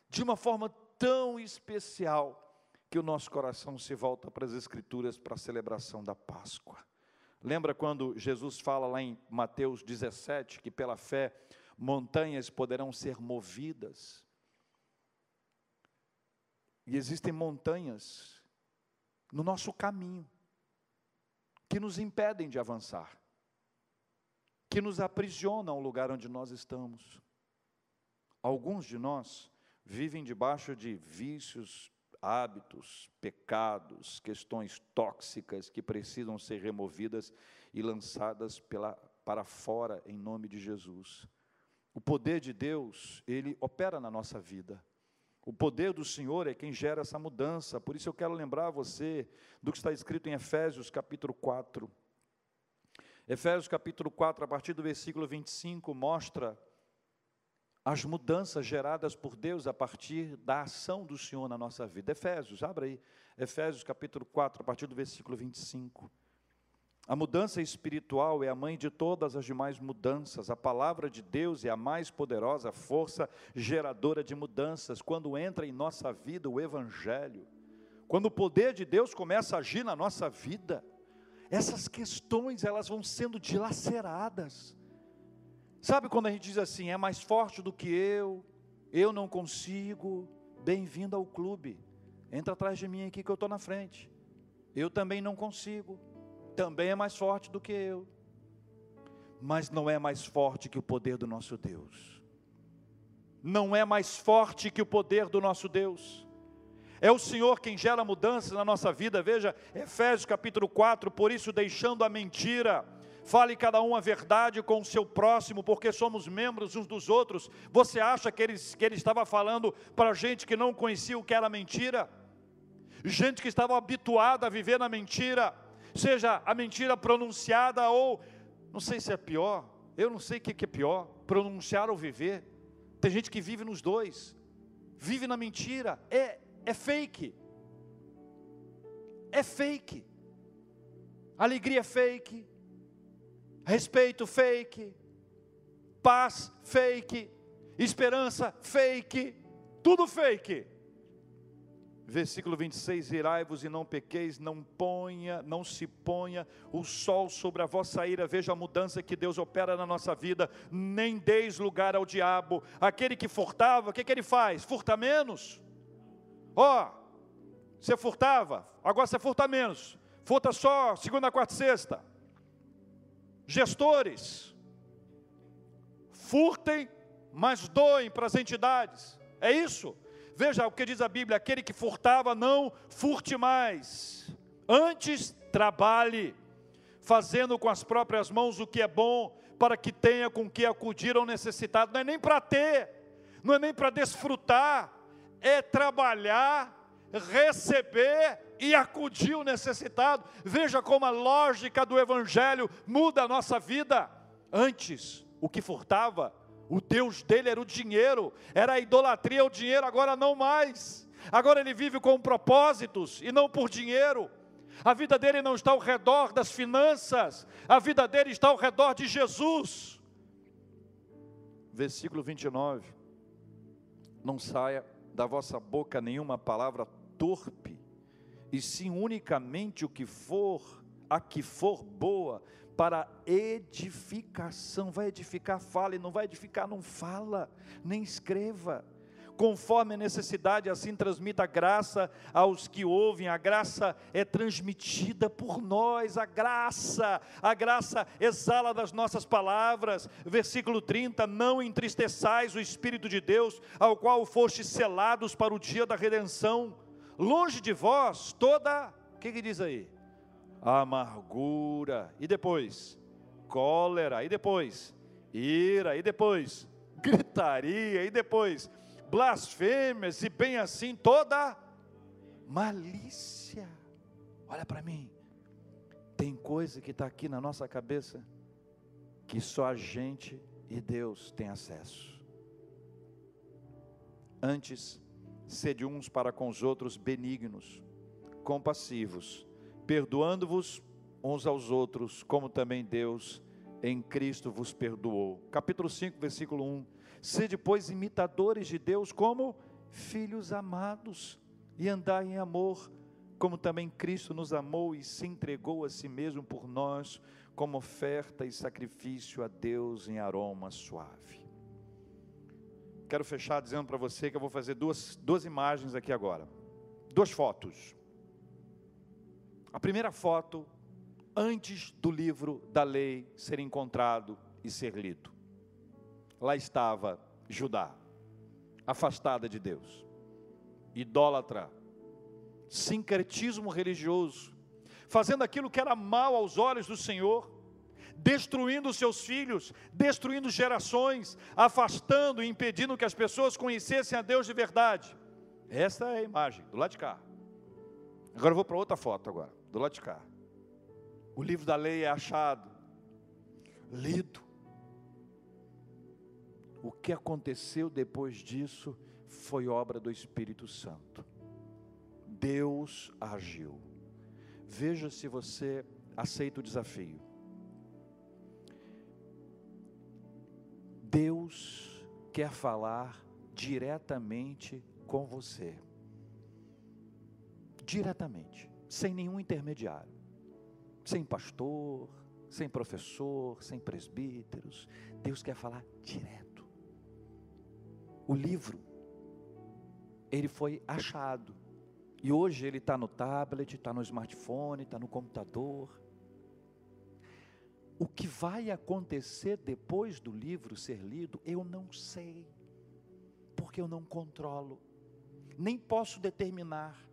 de uma forma tão especial, que o nosso coração se volta para as Escrituras para a celebração da Páscoa. Lembra quando Jesus fala lá em Mateus 17 que pela fé montanhas poderão ser movidas? E existem montanhas no nosso caminho que nos impedem de avançar, que nos aprisionam ao lugar onde nós estamos. Alguns de nós vivem debaixo de vícios hábitos, pecados, questões tóxicas que precisam ser removidas e lançadas pela, para fora em nome de Jesus. O poder de Deus, ele opera na nossa vida. O poder do Senhor é quem gera essa mudança. Por isso eu quero lembrar você do que está escrito em Efésios capítulo 4. Efésios capítulo 4, a partir do versículo 25, mostra as mudanças geradas por Deus a partir da ação do Senhor na nossa vida. Efésios, abra aí, Efésios capítulo 4, a partir do versículo 25. A mudança espiritual é a mãe de todas as demais mudanças. A palavra de Deus é a mais poderosa força geradora de mudanças. Quando entra em nossa vida o Evangelho, quando o poder de Deus começa a agir na nossa vida, essas questões elas vão sendo dilaceradas. Sabe quando a gente diz assim, é mais forte do que eu, eu não consigo, bem-vindo ao clube. Entra atrás de mim aqui que eu estou na frente. Eu também não consigo, também é mais forte do que eu. Mas não é mais forte que o poder do nosso Deus. Não é mais forte que o poder do nosso Deus. É o Senhor quem gera mudanças na nossa vida. Veja, Efésios capítulo 4, por isso deixando a mentira, fale cada um a verdade com o seu próximo, porque somos membros uns dos outros. Você acha que ele, que ele estava falando para gente que não conhecia o que era mentira? Gente que estava habituada a viver na mentira, seja a mentira pronunciada ou, não sei se é pior, eu não sei o que é pior, pronunciar ou viver. Tem gente que vive nos dois, vive na mentira, é é fake. É fake. Alegria fake. Respeito fake. Paz fake. Esperança fake. Tudo fake. Versículo 26, irai-vos e não pequeis, não ponha, não se ponha o sol sobre a vossa ira, veja a mudança que Deus opera na nossa vida, nem deis lugar ao diabo, aquele que furtava, o que, que ele faz? Furta menos, Ó, oh, você furtava, agora você furta menos. Furta só segunda, quarta e sexta. Gestores, furtem, mas doem para as entidades. É isso? Veja o que diz a Bíblia: aquele que furtava, não furte mais. Antes, trabalhe, fazendo com as próprias mãos o que é bom, para que tenha com que acudir ao necessitado. Não é nem para ter, não é nem para desfrutar, é trabalhar, receber e acudir o necessitado. Veja como a lógica do Evangelho muda a nossa vida. Antes, o que furtava, o Deus dele era o dinheiro, era a idolatria o dinheiro, agora não mais. Agora ele vive com propósitos e não por dinheiro. A vida dele não está ao redor das finanças, a vida dele está ao redor de Jesus. Versículo 29. Não saia da vossa boca nenhuma palavra torpe, e sim unicamente o que for, a que for boa, para edificação. Vai edificar, fale, não vai edificar, não fala, nem escreva conforme a necessidade, assim transmita a graça aos que ouvem. A graça é transmitida por nós, a graça, a graça exala das nossas palavras. Versículo 30: Não entristeçais o Espírito de Deus, ao qual fostes selados para o dia da redenção. Longe de vós toda, o que, que diz aí? Amargura, e depois? Cólera, e depois? Ira, e depois? Gritaria, e depois? blasfêmias e bem assim toda malícia. Olha para mim, tem coisa que está aqui na nossa cabeça que só a gente e Deus tem acesso. Antes, sede uns para com os outros benignos, compassivos, perdoando-vos uns aos outros, como também Deus em Cristo vos perdoou. Capítulo 5, versículo 1 Sede, pois, imitadores de Deus como filhos amados, e andai em amor, como também Cristo nos amou e se entregou a si mesmo por nós, como oferta e sacrifício a Deus em aroma suave. Quero fechar dizendo para você que eu vou fazer duas, duas imagens aqui agora, duas fotos. A primeira foto, antes do livro da lei ser encontrado e ser lido lá estava Judá, afastada de Deus, idólatra, sincretismo religioso, fazendo aquilo que era mal aos olhos do Senhor, destruindo seus filhos, destruindo gerações, afastando e impedindo que as pessoas conhecessem a Deus de verdade. Essa é a imagem, do lado de cá. Agora eu vou para outra foto agora, do lado de cá. O livro da lei é achado, lido, o que aconteceu depois disso foi obra do Espírito Santo. Deus agiu. Veja se você aceita o desafio. Deus quer falar diretamente com você. Diretamente, sem nenhum intermediário, sem pastor, sem professor, sem presbíteros. Deus quer falar direto. O livro, ele foi achado. E hoje ele está no tablet, está no smartphone, está no computador. O que vai acontecer depois do livro ser lido, eu não sei, porque eu não controlo, nem posso determinar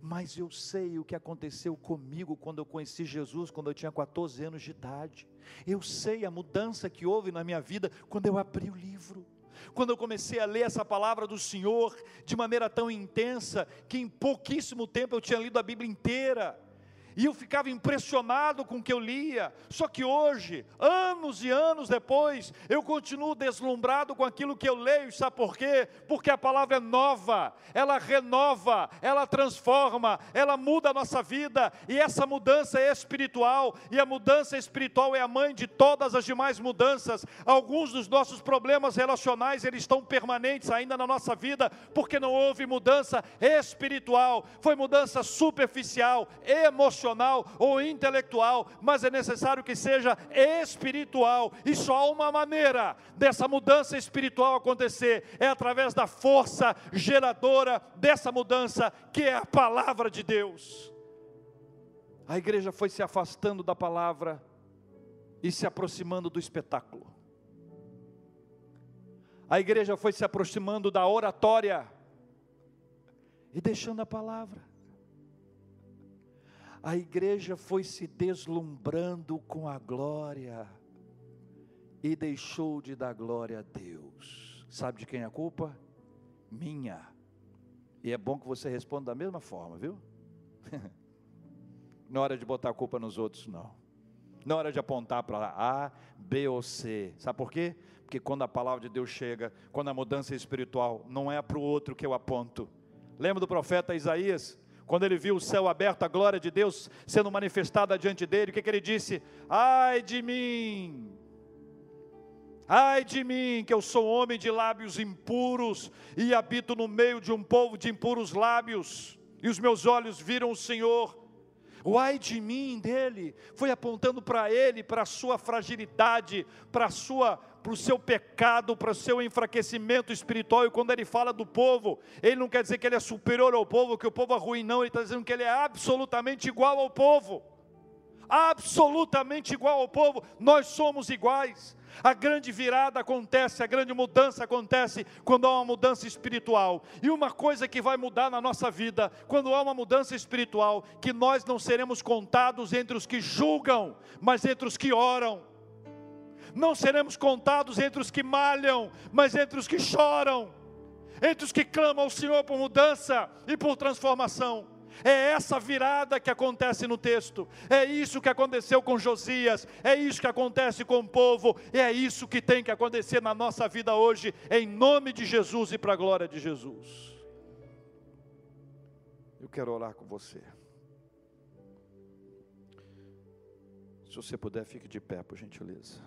mas eu sei o que aconteceu comigo quando eu conheci Jesus, quando eu tinha 14 anos de idade. Eu sei a mudança que houve na minha vida quando eu abri o livro. Quando eu comecei a ler essa palavra do Senhor de maneira tão intensa, que em pouquíssimo tempo eu tinha lido a Bíblia inteira e eu ficava impressionado com o que eu lia. Só que hoje, anos e anos depois, eu continuo deslumbrado com aquilo que eu leio. Sabe por quê? Porque a palavra é nova, ela renova, ela transforma, ela muda a nossa vida, e essa mudança é espiritual, e a mudança espiritual é a mãe de todas as demais mudanças. Alguns dos nossos problemas relacionais, eles estão permanentes ainda na nossa vida, porque não houve mudança espiritual, foi mudança superficial, emocional emocional ou intelectual, mas é necessário que seja espiritual. E só há uma maneira dessa mudança espiritual acontecer é através da força geradora dessa mudança, que é a palavra de Deus. A igreja foi se afastando da palavra e se aproximando do espetáculo. A igreja foi se aproximando da oratória e deixando a palavra a igreja foi se deslumbrando com a glória e deixou de dar glória a Deus. Sabe de quem é a culpa? Minha. E é bom que você responda da mesma forma, viu? Não é hora de botar a culpa nos outros, não. Não é hora de apontar para A, B ou C. Sabe por quê? Porque quando a palavra de Deus chega, quando a mudança é espiritual, não é para o outro que eu aponto. Lembra do profeta Isaías? Quando ele viu o céu aberto, a glória de Deus sendo manifestada diante dele, o que, que ele disse? Ai de mim, ai de mim, que eu sou homem de lábios impuros e habito no meio de um povo de impuros lábios, e os meus olhos viram o Senhor. O ai de mim dele foi apontando para ele, para a sua fragilidade, para a sua para o seu pecado, para o seu enfraquecimento espiritual. E quando ele fala do povo, ele não quer dizer que ele é superior ao povo, que o povo é ruim, não. Ele está dizendo que ele é absolutamente igual ao povo. Absolutamente igual ao povo. Nós somos iguais. A grande virada acontece, a grande mudança acontece quando há uma mudança espiritual. E uma coisa que vai mudar na nossa vida, quando há uma mudança espiritual, que nós não seremos contados entre os que julgam, mas entre os que oram não seremos contados entre os que malham, mas entre os que choram, entre os que clamam ao Senhor por mudança e por transformação. É essa virada que acontece no texto, é isso que aconteceu com Josias, é isso que acontece com o povo, é isso que tem que acontecer na nossa vida hoje, em nome de Jesus e para a glória de Jesus. Eu quero orar com você. Se você puder, fique de pé, por gentileza.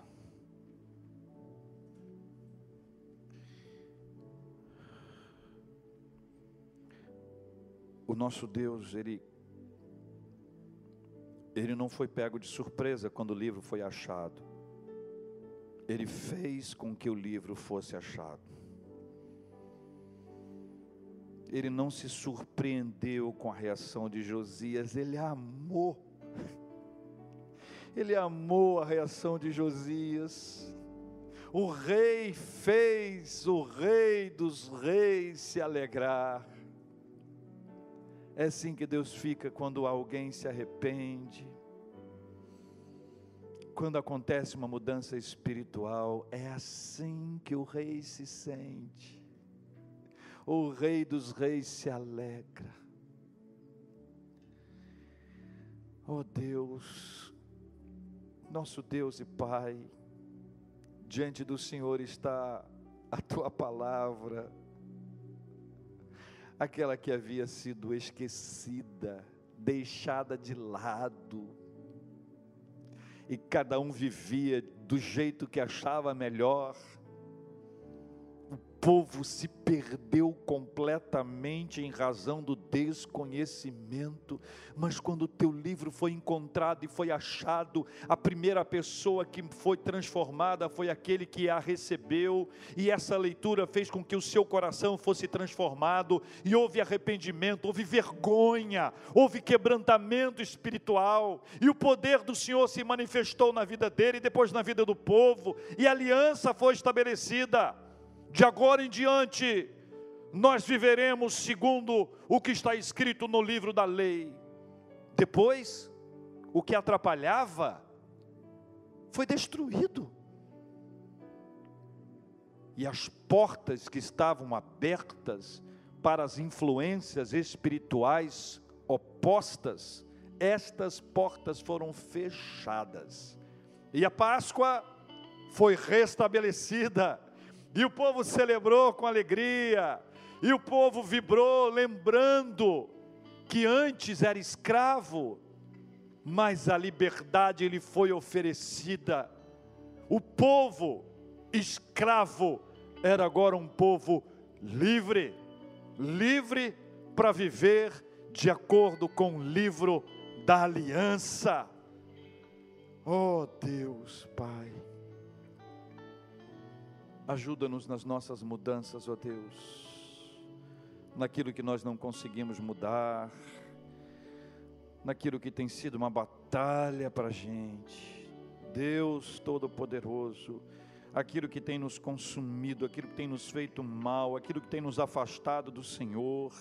O nosso Deus, ele ele não foi pego de surpresa quando o livro foi achado. Ele fez com que o livro fosse achado. Ele não se surpreendeu com a reação de Josias, ele amou. Ele amou a reação de Josias. O rei fez o rei dos reis se alegrar. É assim que Deus fica quando alguém se arrepende, quando acontece uma mudança espiritual, é assim que o rei se sente. O rei dos reis se alegra. Oh Deus, nosso Deus e Pai, diante do Senhor está a tua palavra aquela que havia sido esquecida, deixada de lado, e cada um vivia do jeito que achava melhor. Povo se perdeu completamente em razão do desconhecimento, mas quando o teu livro foi encontrado e foi achado, a primeira pessoa que foi transformada foi aquele que a recebeu, e essa leitura fez com que o seu coração fosse transformado, e houve arrependimento, houve vergonha, houve quebrantamento espiritual, e o poder do Senhor se manifestou na vida dele e depois na vida do povo, e aliança foi estabelecida de agora em diante, nós viveremos segundo o que está escrito no livro da lei. Depois, o que atrapalhava foi destruído. E as portas que estavam abertas para as influências espirituais opostas, estas portas foram fechadas. E a Páscoa foi restabelecida e o povo celebrou com alegria, e o povo vibrou, lembrando que antes era escravo, mas a liberdade lhe foi oferecida. O povo escravo era agora um povo livre, livre para viver de acordo com o livro da aliança. Oh Deus, Pai. Ajuda-nos nas nossas mudanças, ó Deus, naquilo que nós não conseguimos mudar, naquilo que tem sido uma batalha para a gente. Deus Todo-Poderoso, aquilo que tem nos consumido, aquilo que tem nos feito mal, aquilo que tem nos afastado do Senhor.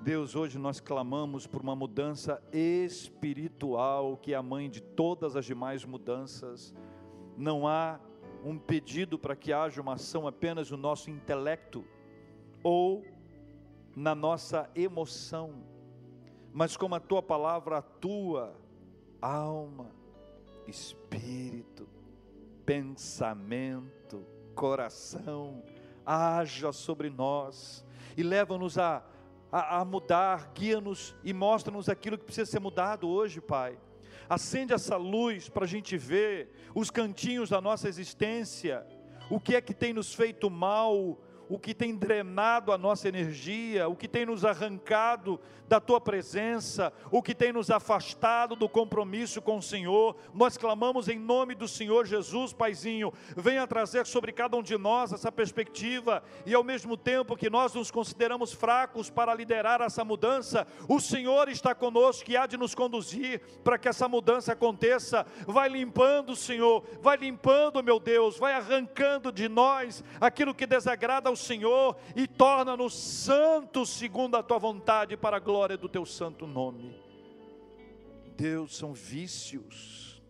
Deus, hoje nós clamamos por uma mudança espiritual, que é a mãe de todas as demais mudanças. Não há um pedido para que haja uma ação apenas no nosso intelecto ou na nossa emoção, mas como a tua palavra atua, alma, espírito, pensamento, coração, haja sobre nós e leva-nos a, a, a, mudar, guia-nos e mostra-nos aquilo que precisa ser mudado hoje, Pai. Acende essa luz para a gente ver os cantinhos da nossa existência, o que é que tem nos feito mal, o que tem drenado a nossa energia, o que tem nos arrancado da tua presença, o que tem nos afastado do compromisso com o Senhor. Nós clamamos em nome do Senhor Jesus, Paizinho, venha trazer sobre cada um de nós essa perspectiva e ao mesmo tempo que nós nos consideramos fracos para liderar essa mudança, o Senhor está conosco e há de nos conduzir para que essa mudança aconteça. Vai limpando, Senhor, vai limpando, meu Deus, vai arrancando de nós aquilo que desagrada ao Senhor e torna-nos santos segundo a tua vontade, para a glória do teu santo nome. Deus, são vícios,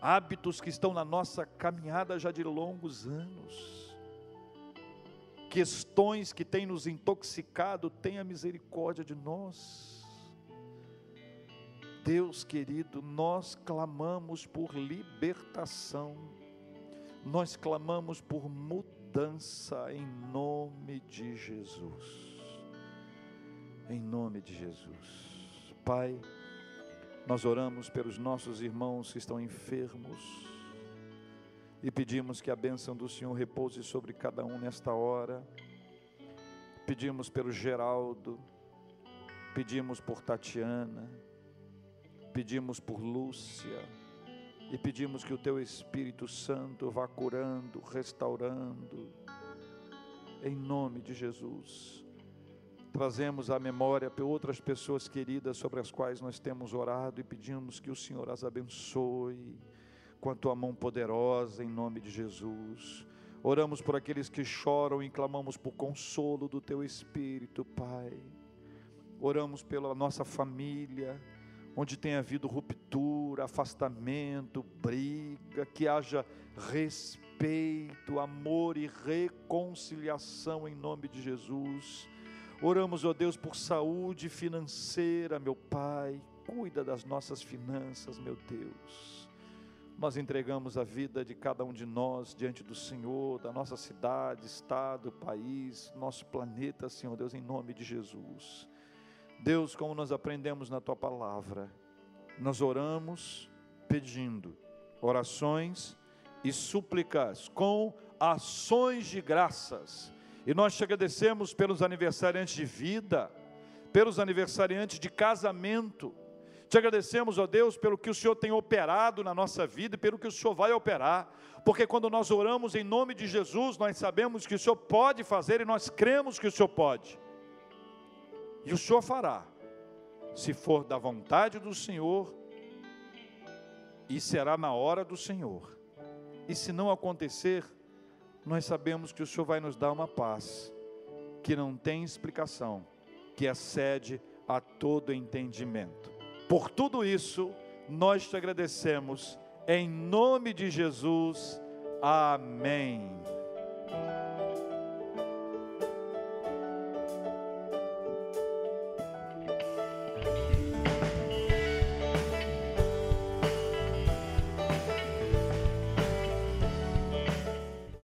hábitos que estão na nossa caminhada já de longos anos, questões que têm nos intoxicado, tenha misericórdia de nós. Deus querido, nós clamamos por libertação, nós clamamos por mudança mudança em nome de Jesus. Em nome de Jesus. Pai, nós oramos pelos nossos irmãos que estão enfermos e pedimos que a bênção do Senhor repouse sobre cada um nesta hora. Pedimos pelo Geraldo, pedimos por Tatiana, pedimos por Lúcia e pedimos que o Teu Espírito Santo vá curando, restaurando, em nome de Jesus. Trazemos à memória outras pessoas queridas sobre as quais nós temos orado e pedimos que o Senhor as abençoe com a tua mão poderosa, em nome de Jesus. Oramos por aqueles que choram e clamamos por consolo do teu Espírito, Pai. Oramos pela nossa família onde tem havido ruptura, afastamento, briga, que haja respeito, amor e reconciliação em nome de Jesus. Oramos, ó Deus, por saúde financeira, meu Pai, cuida das nossas finanças, meu Deus. Nós entregamos a vida de cada um de nós diante do Senhor, da nossa cidade, estado, país, nosso planeta, Senhor Deus, em nome de Jesus. Deus, como nós aprendemos na tua palavra, nós oramos pedindo orações e súplicas com ações de graças. E nós te agradecemos pelos aniversariantes de vida, pelos aniversariantes de casamento. Te agradecemos, ó Deus, pelo que o Senhor tem operado na nossa vida e pelo que o Senhor vai operar, porque quando nós oramos em nome de Jesus, nós sabemos que o Senhor pode fazer e nós cremos que o Senhor pode. E o Senhor fará, se for da vontade do Senhor, e será na hora do Senhor. E se não acontecer, nós sabemos que o Senhor vai nos dar uma paz que não tem explicação, que excede a todo entendimento. Por tudo isso, nós te agradecemos, em nome de Jesus. Amém.